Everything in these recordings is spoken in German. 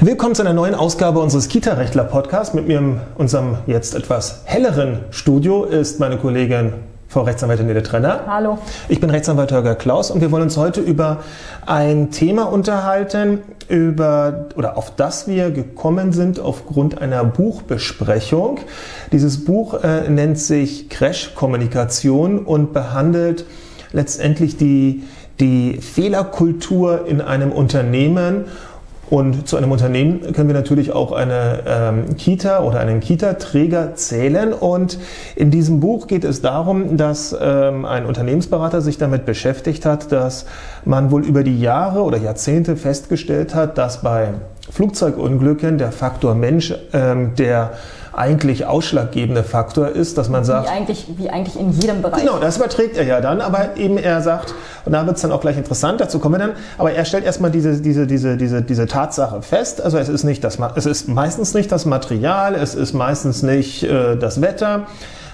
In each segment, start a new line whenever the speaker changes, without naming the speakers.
Willkommen zu einer neuen Ausgabe unseres Kita-Rechtler-Podcasts. Mit mir in unserem jetzt etwas helleren Studio ist meine Kollegin Frau Rechtsanwältin Nele Trenner.
Hallo.
Ich bin Rechtsanwalt Holger Klaus und wir wollen uns heute über ein Thema unterhalten, über oder auf das wir gekommen sind aufgrund einer Buchbesprechung. Dieses Buch äh, nennt sich Crash Kommunikation und behandelt letztendlich die die Fehlerkultur in einem Unternehmen und zu einem Unternehmen können wir natürlich auch eine ähm, Kita oder einen Kita-Träger zählen. Und in diesem Buch geht es darum, dass ähm, ein Unternehmensberater sich damit beschäftigt hat, dass man wohl über die Jahre oder Jahrzehnte festgestellt hat, dass bei Flugzeugunglücken der Faktor Mensch ähm, der eigentlich ausschlaggebende Faktor ist, dass man sagt.
Wie eigentlich, wie eigentlich in jedem Bereich.
Genau, das überträgt er ja dann, aber eben er sagt, und da wird es dann auch gleich interessant, dazu kommen wir dann, aber er stellt erstmal diese, diese, diese, diese, diese Tatsache fest. Also es ist nicht das, es ist meistens nicht das Material, es ist meistens nicht äh, das Wetter,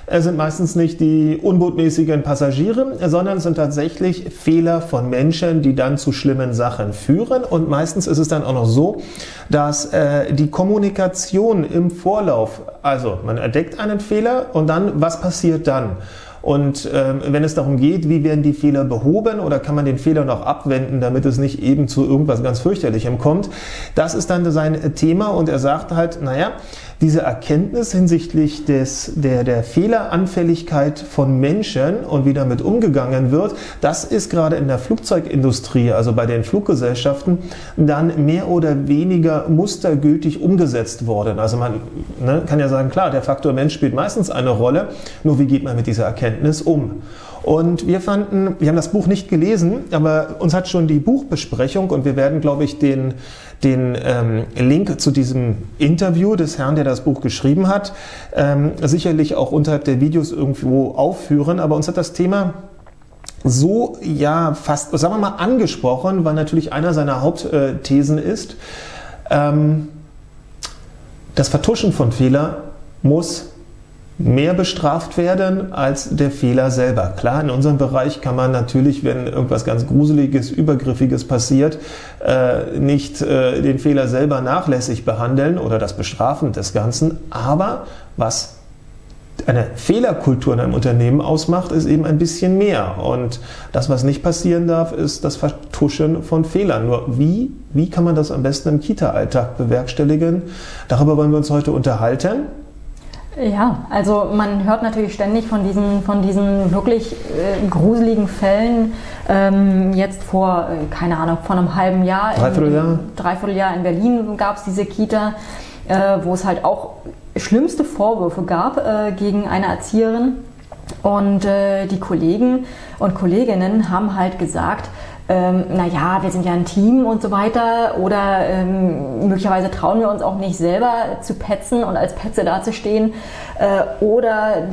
es sind meistens nicht die unbotmäßigen Passagiere, sondern es sind tatsächlich Fehler von Menschen, die dann zu schlimmen Sachen führen. Und meistens ist es dann auch noch so, dass äh, die Kommunikation im Vorlauf, also man entdeckt einen Fehler und dann, was passiert dann? Und ähm, wenn es darum geht, wie werden die Fehler behoben oder kann man den Fehler noch abwenden, damit es nicht eben zu irgendwas ganz fürchterlichem kommt, das ist dann sein Thema und er sagt halt, naja, diese Erkenntnis hinsichtlich des, der, der Fehleranfälligkeit von Menschen und wie damit umgegangen wird, das ist gerade in der Flugzeugindustrie, also bei den Fluggesellschaften, dann mehr oder weniger mustergültig umgesetzt worden. Also man ne, kann ja sagen, klar, der Faktor Mensch spielt meistens eine Rolle, nur wie geht man mit dieser Erkenntnis um? Und wir fanden, wir haben das Buch nicht gelesen, aber uns hat schon die Buchbesprechung und wir werden, glaube ich, den, den ähm, Link zu diesem Interview des Herrn, der das Buch geschrieben hat, ähm, sicherlich auch unterhalb der Videos irgendwo aufführen. Aber uns hat das Thema so ja fast, sagen wir mal, angesprochen, weil natürlich einer seiner Hauptthesen ist, ähm, das Vertuschen von Fehler muss mehr bestraft werden als der Fehler selber. Klar, in unserem Bereich kann man natürlich, wenn irgendwas ganz Gruseliges, Übergriffiges passiert, äh, nicht äh, den Fehler selber nachlässig behandeln oder das Bestrafen des Ganzen. Aber was eine Fehlerkultur in einem Unternehmen ausmacht, ist eben ein bisschen mehr. Und das, was nicht passieren darf, ist das Vertuschen von Fehlern. Nur wie, wie kann man das am besten im Kita-Alltag bewerkstelligen? Darüber wollen wir uns heute unterhalten.
Ja, also man hört natürlich ständig von diesen, von diesen wirklich äh, gruseligen Fällen. Ähm, jetzt vor, äh, keine Ahnung, vor einem halben Jahr,
Dreivierteljahr,
in, Dreivierteljahr in Berlin gab es diese Kita, äh, wo es halt auch schlimmste Vorwürfe gab äh, gegen eine Erzieherin. Und äh, die Kollegen und Kolleginnen haben halt gesagt, ähm, naja, wir sind ja ein Team und so weiter oder ähm, möglicherweise trauen wir uns auch nicht selber zu petzen und als Petze dazustehen äh, oder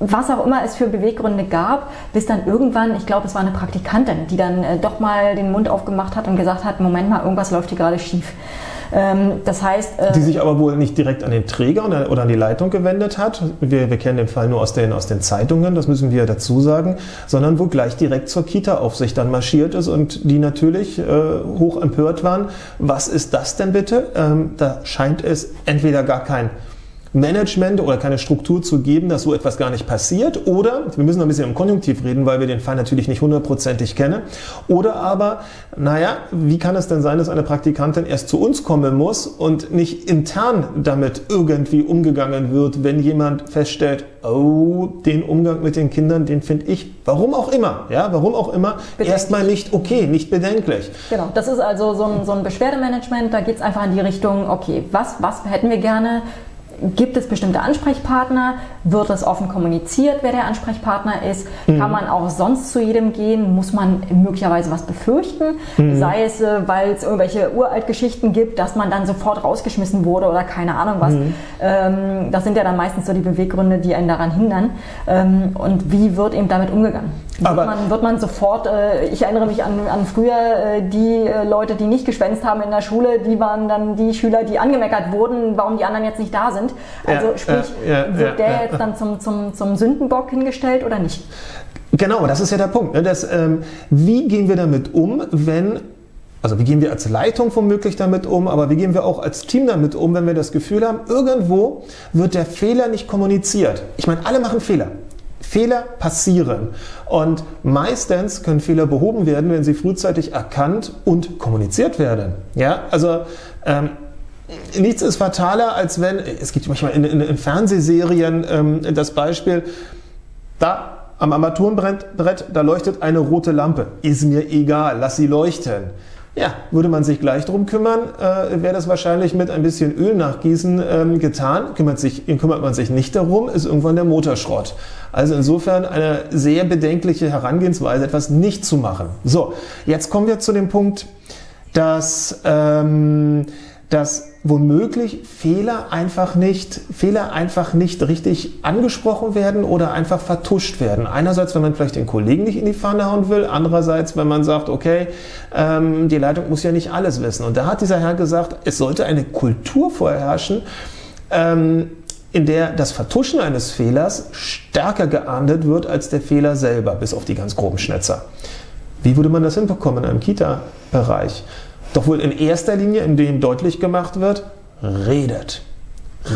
was auch immer es für Beweggründe gab, bis dann irgendwann, ich glaube, es war eine Praktikantin, die dann äh, doch mal den Mund aufgemacht hat und gesagt hat, Moment mal, irgendwas läuft hier gerade schief. Ähm, das heißt.
Äh, die sich aber wohl nicht direkt an den Träger oder an die Leitung gewendet hat. Wir, wir kennen den Fall nur aus den, aus den Zeitungen, das müssen wir dazu sagen, sondern wo gleich direkt zur Kita-Aufsicht dann marschiert ist und die natürlich äh, hoch empört waren. Was ist das denn bitte? Ähm, da scheint es entweder gar kein Management oder keine Struktur zu geben, dass so etwas gar nicht passiert. Oder, wir müssen noch ein bisschen im Konjunktiv reden, weil wir den Fall natürlich nicht hundertprozentig kennen. Oder aber, naja, wie kann es denn sein, dass eine Praktikantin erst zu uns kommen muss und nicht intern damit irgendwie umgegangen wird, wenn jemand feststellt, oh, den Umgang mit den Kindern, den finde ich, warum auch immer, ja, warum auch immer, erstmal nicht okay, nicht bedenklich.
Genau, das ist also so ein, so ein Beschwerdemanagement, da geht es einfach in die Richtung, okay, was, was hätten wir gerne, Gibt es bestimmte Ansprechpartner? Wird das offen kommuniziert, wer der Ansprechpartner ist? Mhm. Kann man auch sonst zu jedem gehen? Muss man möglicherweise was befürchten? Mhm. Sei es, äh, weil es irgendwelche Uraltgeschichten gibt, dass man dann sofort rausgeschmissen wurde oder keine Ahnung was. Mhm. Ähm, das sind ja dann meistens so die Beweggründe, die einen daran hindern. Ähm, und wie wird eben damit umgegangen? Wird, man, wird man, sofort, äh, ich erinnere mich an, an früher, äh, die äh, Leute, die nicht geschwänzt haben in der Schule, die waren dann die Schüler, die angemeckert wurden, warum die anderen jetzt nicht da sind. Also ja, sprich, ja, ja, wird der jetzt dann zum, zum, zum Sündenbock hingestellt oder nicht?
Genau, das ist ja der Punkt. Ne? Das, ähm, wie gehen wir damit um, wenn also wie gehen wir als Leitung womöglich damit um, aber wie gehen wir auch als Team damit um, wenn wir das Gefühl haben, irgendwo wird der Fehler nicht kommuniziert. Ich meine, alle machen Fehler. Fehler passieren und meistens können Fehler behoben werden, wenn sie frühzeitig erkannt und kommuniziert werden. Ja, also ähm, nichts ist fataler, als wenn, es gibt manchmal in, in, in Fernsehserien ähm, das Beispiel, da am Armaturenbrett, da leuchtet eine rote Lampe. Ist mir egal, lass sie leuchten. Ja, würde man sich gleich drum kümmern, äh, wäre das wahrscheinlich mit ein bisschen Öl nachgießen ähm, getan. Kümmert, sich, kümmert man sich nicht darum, ist irgendwann der Motorschrott. Also insofern eine sehr bedenkliche Herangehensweise, etwas nicht zu machen. So, jetzt kommen wir zu dem Punkt, dass, ähm, dass womöglich Fehler einfach nicht, Fehler einfach nicht richtig angesprochen werden oder einfach vertuscht werden. Einerseits, wenn man vielleicht den Kollegen nicht in die Pfanne hauen will, andererseits, wenn man sagt, okay, ähm, die Leitung muss ja nicht alles wissen. Und da hat dieser Herr gesagt, es sollte eine Kultur vorherrschen, ähm, in der das Vertuschen eines Fehlers stärker geahndet wird als der Fehler selber, bis auf die ganz groben Schnetzer. Wie würde man das hinbekommen in einem Kita-Bereich? Doch wohl in erster Linie, indem deutlich gemacht wird, redet.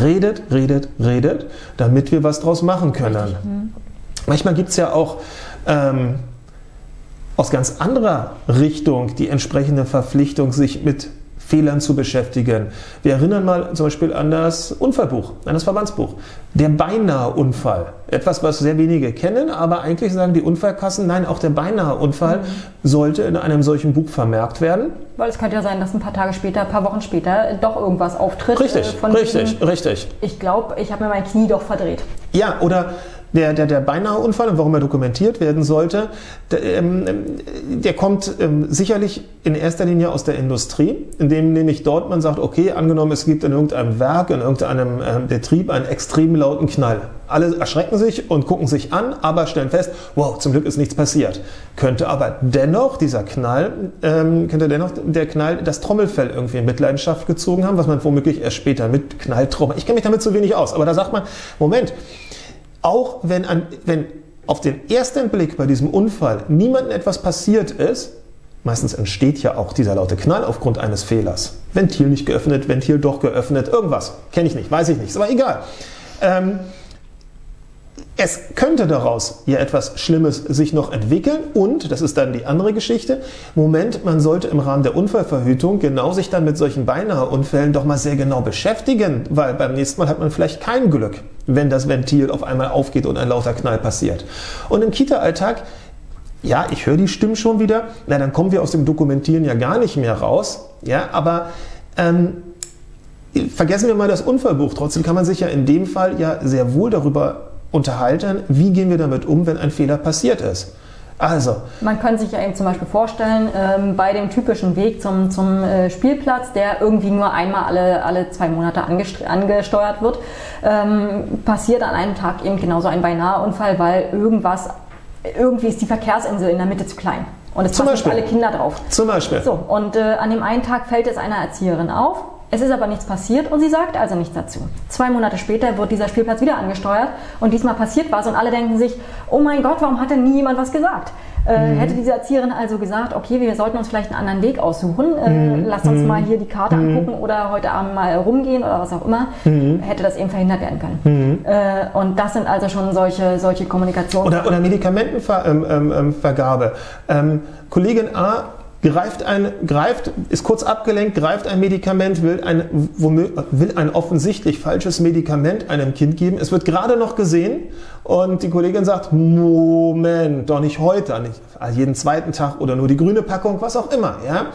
Redet, redet, redet, damit wir was draus machen können. Mhm. Manchmal gibt es ja auch ähm, aus ganz anderer Richtung die entsprechende Verpflichtung, sich mit Fehlern zu beschäftigen. Wir erinnern mal zum Beispiel an das Unfallbuch, an das Verbandsbuch. Der beinahe Unfall. Etwas, was sehr wenige kennen, aber eigentlich sagen die Unfallkassen, nein, auch der beinahe Unfall mhm. sollte in einem solchen Buch vermerkt werden.
Weil es könnte ja sein, dass ein paar Tage später, ein paar Wochen später doch irgendwas auftritt.
Richtig, äh, richtig, diesem, richtig.
Ich glaube, ich habe mir mein Knie doch verdreht.
Ja, oder der, der, der beinahe Unfall und warum er dokumentiert werden sollte, der, ähm, der kommt ähm, sicherlich in erster Linie aus der Industrie, indem nämlich dort man sagt, okay, angenommen es gibt in irgendeinem Werk, in irgendeinem ähm, Betrieb einen extrem lauten Knall. Alle erschrecken sich und gucken sich an, aber stellen fest, wow, zum Glück ist nichts passiert. Könnte aber dennoch dieser Knall, ähm, könnte dennoch der Knall das Trommelfell irgendwie in Mitleidenschaft gezogen haben, was man womöglich erst später mit Knalltrommel. Ich kenne mich damit zu wenig aus, aber da sagt man, Moment, auch wenn, an, wenn auf den ersten Blick bei diesem Unfall niemandem etwas passiert ist, meistens entsteht ja auch dieser laute Knall aufgrund eines Fehlers. Ventil nicht geöffnet, Ventil doch geöffnet, irgendwas. Kenne ich nicht, weiß ich nicht, ist aber egal. Ähm, es könnte daraus ja etwas Schlimmes sich noch entwickeln und, das ist dann die andere Geschichte, Moment, man sollte im Rahmen der Unfallverhütung genau sich dann mit solchen beinahe Unfällen doch mal sehr genau beschäftigen, weil beim nächsten Mal hat man vielleicht kein Glück, wenn das Ventil auf einmal aufgeht und ein lauter Knall passiert. Und im Kita-Alltag ja, ich höre die Stimmen schon wieder. Na, dann kommen wir aus dem Dokumentieren ja gar nicht mehr raus. Ja, aber ähm, vergessen wir mal das Unfallbuch. Trotzdem kann man sich ja in dem Fall ja sehr wohl darüber unterhalten, wie gehen wir damit um, wenn ein Fehler passiert ist. Also.
Man kann sich ja eben zum Beispiel vorstellen, ähm, bei dem typischen Weg zum, zum äh, Spielplatz, der irgendwie nur einmal alle, alle zwei Monate angesteuert wird, ähm, passiert an einem Tag eben genauso ein Beinaheunfall, weil irgendwas, irgendwie ist die Verkehrsinsel in der Mitte zu klein. Und es passen alle Kinder drauf.
Zum Beispiel.
So, und äh, an dem einen Tag fällt es einer Erzieherin auf es ist aber nichts passiert und sie sagt also nichts dazu. Zwei Monate später wird dieser Spielplatz wieder angesteuert und diesmal passiert was und alle denken sich, oh mein Gott, warum hat denn nie jemand was gesagt? Äh, mhm. Hätte diese Erzieherin also gesagt, okay, wir sollten uns vielleicht einen anderen Weg aussuchen, äh, mhm. lasst uns mhm. mal hier die Karte mhm. angucken oder heute Abend mal rumgehen oder was auch immer, mhm. hätte das eben verhindert werden können. Mhm. Äh, und das sind also schon solche, solche Kommunikationen.
Oder, oder Medikamentenvergabe. Ähm, ähm, Kollegin A greift ein, greift, ist kurz abgelenkt, greift ein Medikament, will ein, will ein offensichtlich falsches Medikament einem Kind geben. Es wird gerade noch gesehen und die Kollegin sagt, Moment, doch nicht heute, nicht jeden zweiten Tag oder nur die grüne Packung, was auch immer, ja.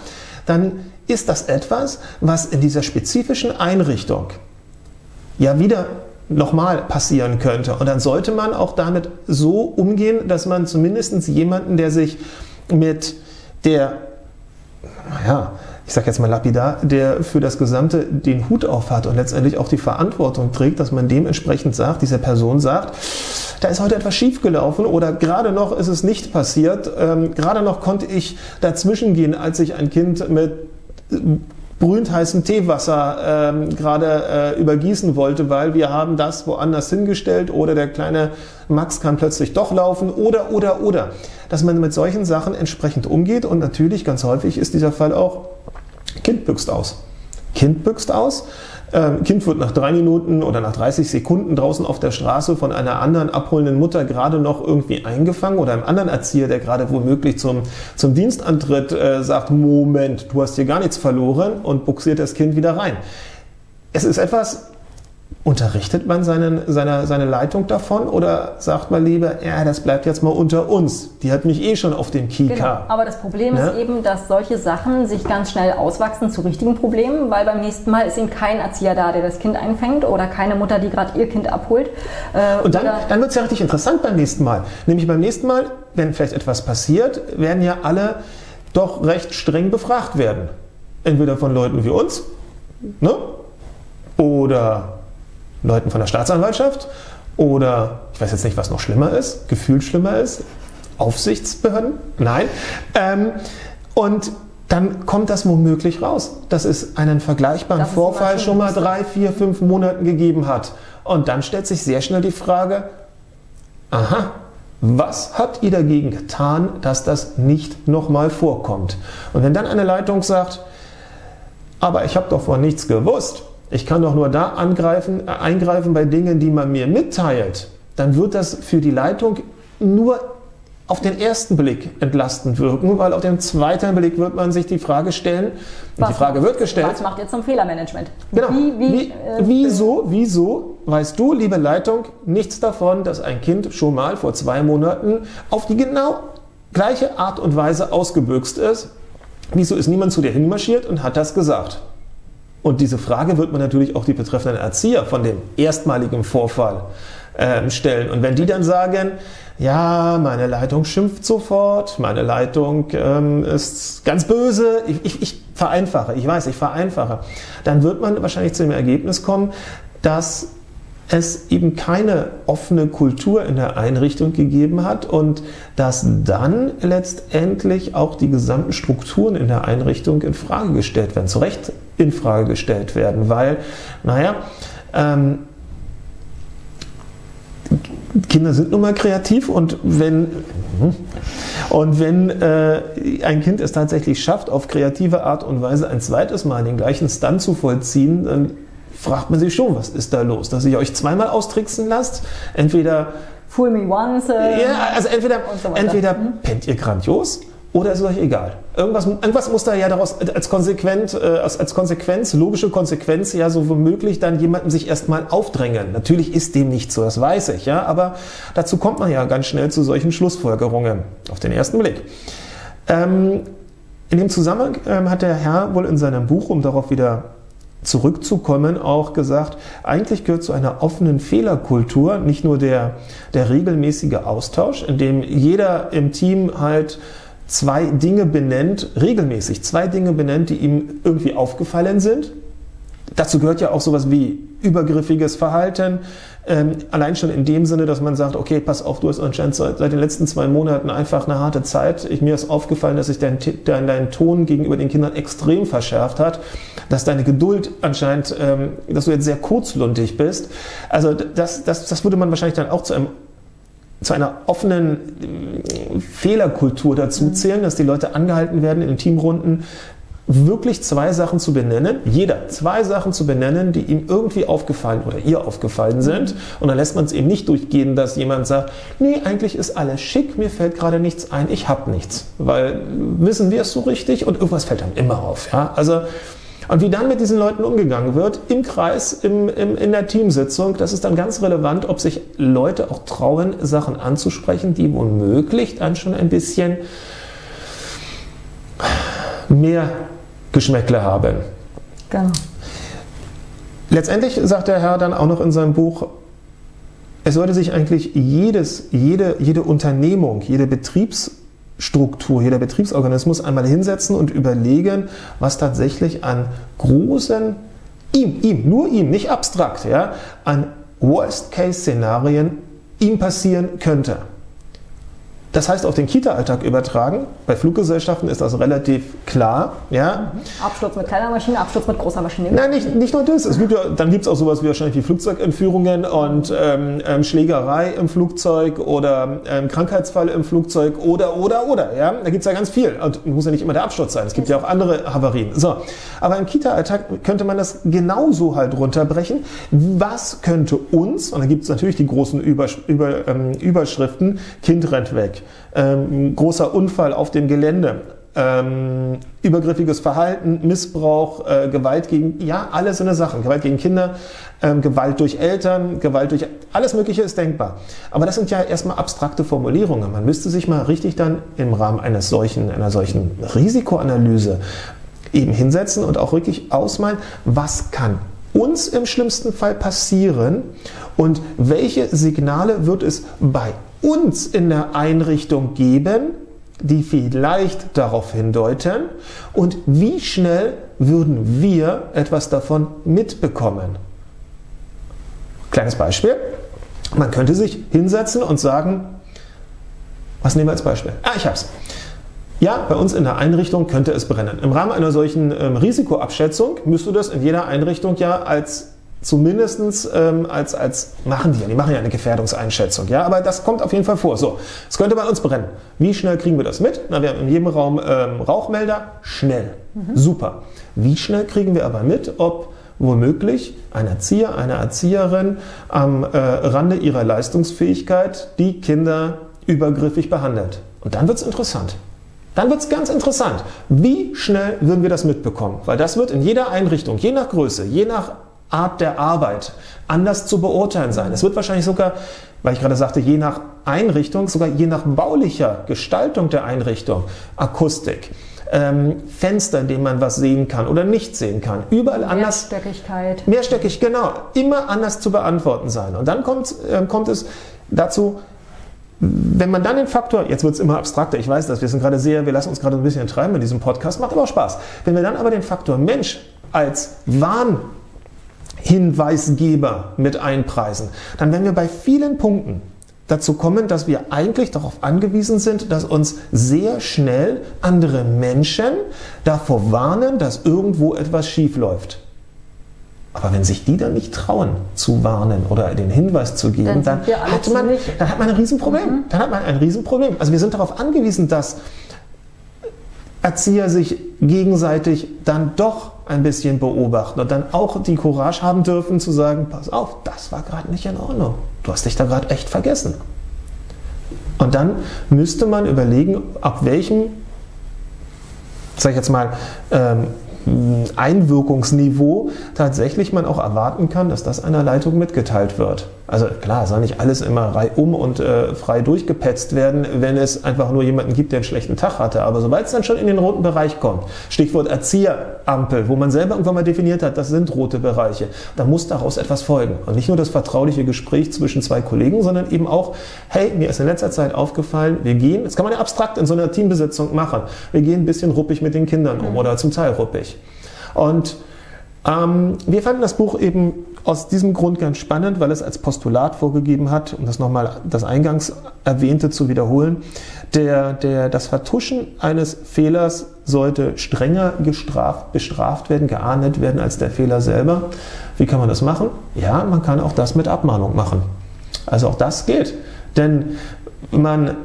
Dann ist das etwas, was in dieser spezifischen Einrichtung ja wieder nochmal passieren könnte. Und dann sollte man auch damit so umgehen, dass man zumindest jemanden, der sich mit der naja, ich sage jetzt mal lapidar, der für das Gesamte den Hut auf hat und letztendlich auch die Verantwortung trägt, dass man dementsprechend sagt, dieser Person sagt, da ist heute etwas schiefgelaufen oder gerade noch ist es nicht passiert, ähm, gerade noch konnte ich dazwischen gehen, als ich ein Kind mit brühend heißen Teewasser ähm, gerade äh, übergießen wollte, weil wir haben das woanders hingestellt oder der kleine Max kann plötzlich doch laufen oder, oder, oder. Dass man mit solchen Sachen entsprechend umgeht und natürlich ganz häufig ist dieser Fall auch, Kind büxt aus. Kind büxt aus. Ähm, kind wird nach drei Minuten oder nach 30 Sekunden draußen auf der Straße von einer anderen abholenden Mutter gerade noch irgendwie eingefangen oder einem anderen Erzieher, der gerade womöglich zum, zum Dienstantritt äh, sagt, Moment, du hast hier gar nichts verloren und buxiert das Kind wieder rein. Es ist etwas, Unterrichtet man seinen, seine, seine Leitung davon oder sagt man lieber, ja, das bleibt jetzt mal unter uns? Die hat mich eh schon auf dem Kika. Genau.
Aber das Problem ne? ist eben, dass solche Sachen sich ganz schnell auswachsen zu richtigen Problemen, weil beim nächsten Mal ist eben kein Erzieher da, der das Kind einfängt oder keine Mutter, die gerade ihr Kind abholt.
Äh, Und dann, dann wird es ja richtig interessant beim nächsten Mal. Nämlich beim nächsten Mal, wenn vielleicht etwas passiert, werden ja alle doch recht streng befragt werden. Entweder von Leuten wie uns, ne? Oder Leuten von der Staatsanwaltschaft oder ich weiß jetzt nicht, was noch schlimmer ist, gefühlt schlimmer ist, Aufsichtsbehörden? Nein. Ähm, und dann kommt das womöglich raus, dass es einen vergleichbaren Vorfall schon mal drei, vier, fünf Monaten gegeben hat. Und dann stellt sich sehr schnell die Frage, aha, was habt ihr dagegen getan, dass das nicht nochmal vorkommt? Und wenn dann eine Leitung sagt, aber ich habe doch von nichts gewusst, ich kann doch nur da angreifen, äh, eingreifen bei Dingen, die man mir mitteilt. Dann wird das für die Leitung nur auf den ersten Blick entlastend wirken, weil auf den zweiten Blick wird man sich die Frage stellen,
und die Frage wird gestellt. Was macht ihr zum Fehlermanagement?
Genau. Wie, wie, wie, äh, wieso, wieso weißt du, liebe Leitung, nichts davon, dass ein Kind schon mal vor zwei Monaten auf die genau gleiche Art und Weise ausgebüxt ist? Wieso ist niemand zu dir hinmarschiert und hat das gesagt? Und diese Frage wird man natürlich auch die betreffenden Erzieher von dem erstmaligen Vorfall äh, stellen. Und wenn die dann sagen, ja, meine Leitung schimpft sofort, meine Leitung ähm, ist ganz böse, ich, ich, ich vereinfache, ich weiß, ich vereinfache, dann wird man wahrscheinlich zu dem Ergebnis kommen, dass es eben keine offene Kultur in der Einrichtung gegeben hat und dass dann letztendlich auch die gesamten Strukturen in der Einrichtung in Frage gestellt werden, zu Recht in Frage gestellt werden, weil, naja, ähm, Kinder sind nun mal kreativ und wenn, und wenn äh, ein Kind es tatsächlich schafft, auf kreative Art und Weise ein zweites Mal den gleichen Stunt zu vollziehen, dann fragt man sich schon, was ist da los? Dass ihr euch zweimal austricksen lasst? Entweder.
Fool me once.
Äh, ja, also entweder, so entweder hm? pennt ihr grandios oder ist es euch egal? Irgendwas, irgendwas muss da ja daraus als, konsequent, äh, als, als Konsequenz, logische Konsequenz ja so womöglich dann jemandem sich erstmal aufdrängen. Natürlich ist dem nicht so, das weiß ich, ja, aber dazu kommt man ja ganz schnell zu solchen Schlussfolgerungen auf den ersten Blick. Ähm, in dem Zusammenhang ähm, hat der Herr wohl in seinem Buch, um darauf wieder zurückzukommen, auch gesagt, eigentlich gehört zu einer offenen Fehlerkultur nicht nur der, der regelmäßige Austausch, in dem jeder im Team halt zwei Dinge benennt, regelmäßig zwei Dinge benennt, die ihm irgendwie aufgefallen sind. Dazu gehört ja auch sowas wie übergriffiges Verhalten, ähm, allein schon in dem Sinne, dass man sagt, okay, pass auf, du hast anscheinend seit, seit den letzten zwei Monaten einfach eine harte Zeit. Ich, mir ist aufgefallen, dass sich dein, dein, dein Ton gegenüber den Kindern extrem verschärft hat, dass deine Geduld anscheinend, ähm, dass du jetzt sehr kurzluntig bist. Also das, das, das würde man wahrscheinlich dann auch zu einem zu einer offenen äh, Fehlerkultur dazu zählen, dass die Leute angehalten werden in Teamrunden wirklich zwei Sachen zu benennen, jeder zwei Sachen zu benennen, die ihm irgendwie aufgefallen oder ihr aufgefallen sind. Und dann lässt man es eben nicht durchgehen, dass jemand sagt, nee, eigentlich ist alles schick, mir fällt gerade nichts ein, ich habe nichts. Weil wissen wir es so richtig und irgendwas fällt einem immer auf. Ja? Also, und wie dann mit diesen Leuten umgegangen wird, im Kreis, im, im, in der Teamsitzung, das ist dann ganz relevant, ob sich Leute auch trauen, Sachen anzusprechen, die womöglich dann schon ein bisschen mehr Geschmäckle haben. Genau. Letztendlich sagt der Herr dann auch noch in seinem Buch, es sollte sich eigentlich jedes, jede, jede Unternehmung, jede Betriebsstruktur, jeder Betriebsorganismus einmal hinsetzen und überlegen, was tatsächlich an großen, ihm, ihm, nur ihm, nicht abstrakt, ja, an Worst-Case-Szenarien ihm passieren könnte. Das heißt, auf den Kita-Alltag übertragen. Bei Fluggesellschaften ist das relativ klar. Ja?
Absturz mit kleiner Maschine, Absturz mit großer Maschine.
Nein, nicht, nicht nur das. Es gibt ja, dann gibt es auch sowas wie wahrscheinlich wie Flugzeugentführungen und ähm, ähm, Schlägerei im Flugzeug oder ähm, Krankheitsfall im Flugzeug oder, oder, oder. Ja? Da gibt es ja ganz viel. Und muss ja nicht immer der Absturz sein. Es gibt ja auch andere Havarien. So. Aber im Kita-Alltag könnte man das genauso halt runterbrechen. Was könnte uns, und da gibt es natürlich die großen Übersch über, ähm, Überschriften, Kind rennt weg ähm, großer Unfall auf dem Gelände, ähm, übergriffiges Verhalten, Missbrauch, äh, Gewalt gegen, ja, alles so eine Sachen, Gewalt gegen Kinder, ähm, Gewalt durch Eltern, Gewalt durch, alles Mögliche ist denkbar. Aber das sind ja erstmal abstrakte Formulierungen. Man müsste sich mal richtig dann im Rahmen eines solchen, einer solchen Risikoanalyse eben hinsetzen und auch wirklich ausmalen, was kann uns im schlimmsten Fall passieren und welche Signale wird es bei uns in der Einrichtung geben, die vielleicht darauf hindeuten und wie schnell würden wir etwas davon mitbekommen. Kleines Beispiel. Man könnte sich hinsetzen und sagen, was nehmen wir als Beispiel? Ah, ich hab's. Ja, bei uns in der Einrichtung könnte es brennen. Im Rahmen einer solchen ähm, Risikoabschätzung müsste das in jeder Einrichtung ja als zumindest ähm, als, als machen die ja, die machen ja eine Gefährdungseinschätzung, ja, aber das kommt auf jeden Fall vor. So, es könnte bei uns brennen. Wie schnell kriegen wir das mit? Na, wir haben in jedem Raum ähm, Rauchmelder, schnell, mhm. super. Wie schnell kriegen wir aber mit, ob womöglich ein Erzieher, eine Erzieherin am äh, Rande ihrer Leistungsfähigkeit die Kinder übergriffig behandelt? Und dann wird es interessant. Dann wird es ganz interessant. Wie schnell würden wir das mitbekommen? Weil das wird in jeder Einrichtung, je nach Größe, je nach Art der Arbeit anders zu beurteilen sein. Es wird wahrscheinlich sogar, weil ich gerade sagte, je nach Einrichtung, sogar je nach baulicher Gestaltung der Einrichtung, Akustik, ähm, Fenster, in denen man was sehen kann oder nicht sehen kann, überall anders.
Mehrstöckigkeit.
Mehrstöckig, genau. Immer anders zu beantworten sein. Und dann kommt, äh, kommt es dazu, wenn man dann den Faktor, jetzt wird es immer abstrakter, ich weiß das, wir sind gerade sehr, wir lassen uns gerade ein bisschen treiben mit diesem Podcast, macht aber auch Spaß. Wenn wir dann aber den Faktor Mensch als Warn Hinweisgeber mit einpreisen, dann werden wir bei vielen Punkten dazu kommen, dass wir eigentlich darauf angewiesen sind, dass uns sehr schnell andere Menschen davor warnen, dass irgendwo etwas schief läuft. Aber wenn sich die dann nicht trauen zu warnen oder den Hinweis zu geben, dann, dann hat, man, dann hat man ein Riesenproblem. Mhm. Dann hat man ein Riesenproblem. Also wir sind darauf angewiesen, dass Erzieher sich gegenseitig dann doch ein bisschen beobachten und dann auch die Courage haben dürfen zu sagen, pass auf, das war gerade nicht in Ordnung. Du hast dich da gerade echt vergessen. Und dann müsste man überlegen, ab welchem, sag ich jetzt mal, ähm, Einwirkungsniveau tatsächlich man auch erwarten kann, dass das einer Leitung mitgeteilt wird. Also klar, soll nicht alles immer reihum und äh, frei durchgepetzt werden, wenn es einfach nur jemanden gibt, der einen schlechten Tag hatte. Aber sobald es dann schon in den roten Bereich kommt, Stichwort Erzieherampel, wo man selber irgendwann mal definiert hat, das sind rote Bereiche, dann muss daraus etwas folgen. Und nicht nur das vertrauliche Gespräch zwischen zwei Kollegen, sondern eben auch, hey, mir ist in letzter Zeit aufgefallen, wir gehen, das kann man ja abstrakt in so einer Teambesetzung machen, wir gehen ein bisschen ruppig mit den Kindern um mhm. oder zum Teil ruppig. Und ähm, wir fanden das Buch eben aus diesem Grund ganz spannend, weil es als Postulat vorgegeben hat, um das nochmal das eingangs erwähnte zu wiederholen, der, der, das Vertuschen eines Fehlers sollte strenger gestraft, bestraft werden, geahndet werden als der Fehler selber. Wie kann man das machen? Ja, man kann auch das mit Abmahnung machen. Also auch das geht. Denn man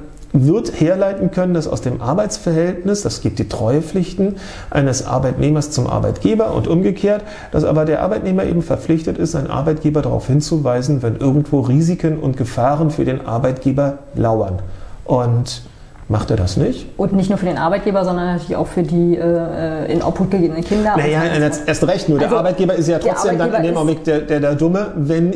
wird herleiten können, dass aus dem Arbeitsverhältnis, das gibt die Treuepflichten eines Arbeitnehmers zum Arbeitgeber und umgekehrt, dass aber der Arbeitnehmer eben verpflichtet ist, seinen Arbeitgeber darauf hinzuweisen, wenn irgendwo Risiken und Gefahren für den Arbeitgeber lauern. Und Macht er das nicht?
Und nicht nur für den Arbeitgeber, sondern natürlich auch für die äh, in Obhut gegebenen Kinder.
Naja, erst recht. Nur also der Arbeitgeber ist ja trotzdem dann in dem Augenblick der, der, der Dumme, wenn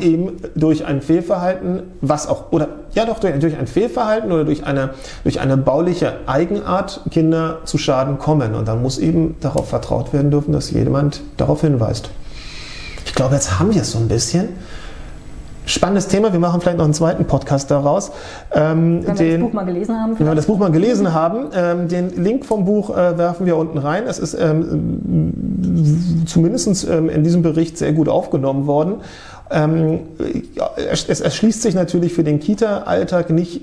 eben durch ein Fehlverhalten, was auch, oder ja doch, durch, durch ein Fehlverhalten oder durch eine, durch eine bauliche Eigenart Kinder zu Schaden kommen. Und dann muss eben darauf vertraut werden dürfen, dass jemand darauf hinweist. Ich glaube, jetzt haben wir es so ein bisschen. Spannendes Thema. Wir machen vielleicht noch einen zweiten Podcast daraus.
Ähm, wenn den, wir das Buch mal gelesen haben.
Wenn wir das Buch mal gelesen haben. Ähm, den Link vom Buch äh, werfen wir unten rein. Es ist ähm, zumindest ähm, in diesem Bericht sehr gut aufgenommen worden. Ähm, es, es erschließt sich natürlich für den Kita-Alltag nicht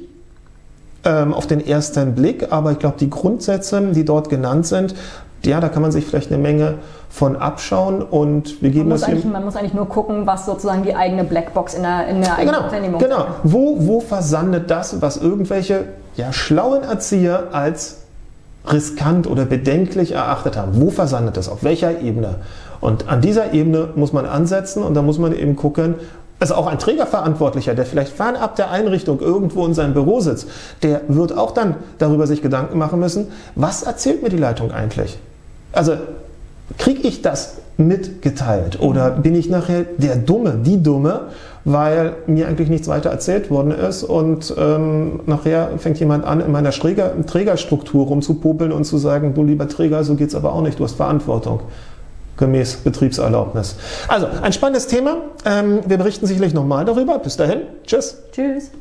ähm, auf den ersten Blick, aber ich glaube, die Grundsätze, die dort genannt sind, ja, da kann man sich vielleicht eine Menge von abschauen und wir geben
man
das
muss, man muss eigentlich nur gucken, was sozusagen die eigene Blackbox in der, in der eigenen
genau,
Unternehmung
Genau, wo, wo versandet das, was irgendwelche ja, schlauen Erzieher als riskant oder bedenklich erachtet haben? Wo versandet das? Auf welcher Ebene? Und an dieser Ebene muss man ansetzen und da muss man eben gucken, also auch ein Trägerverantwortlicher, der vielleicht fernab der Einrichtung irgendwo in seinem Büro sitzt, der wird auch dann darüber sich Gedanken machen müssen, was erzählt mir die Leitung eigentlich? Also kriege ich das mitgeteilt oder bin ich nachher der Dumme, die Dumme, weil mir eigentlich nichts weiter erzählt worden ist und ähm, nachher fängt jemand an, in meiner Träger, Trägerstruktur rumzupopeln und zu sagen, du lieber Träger, so geht es aber auch nicht, du hast Verantwortung gemäß Betriebserlaubnis. Also ein spannendes Thema. Ähm, wir berichten sicherlich nochmal darüber. Bis dahin. Tschüss.
Tschüss.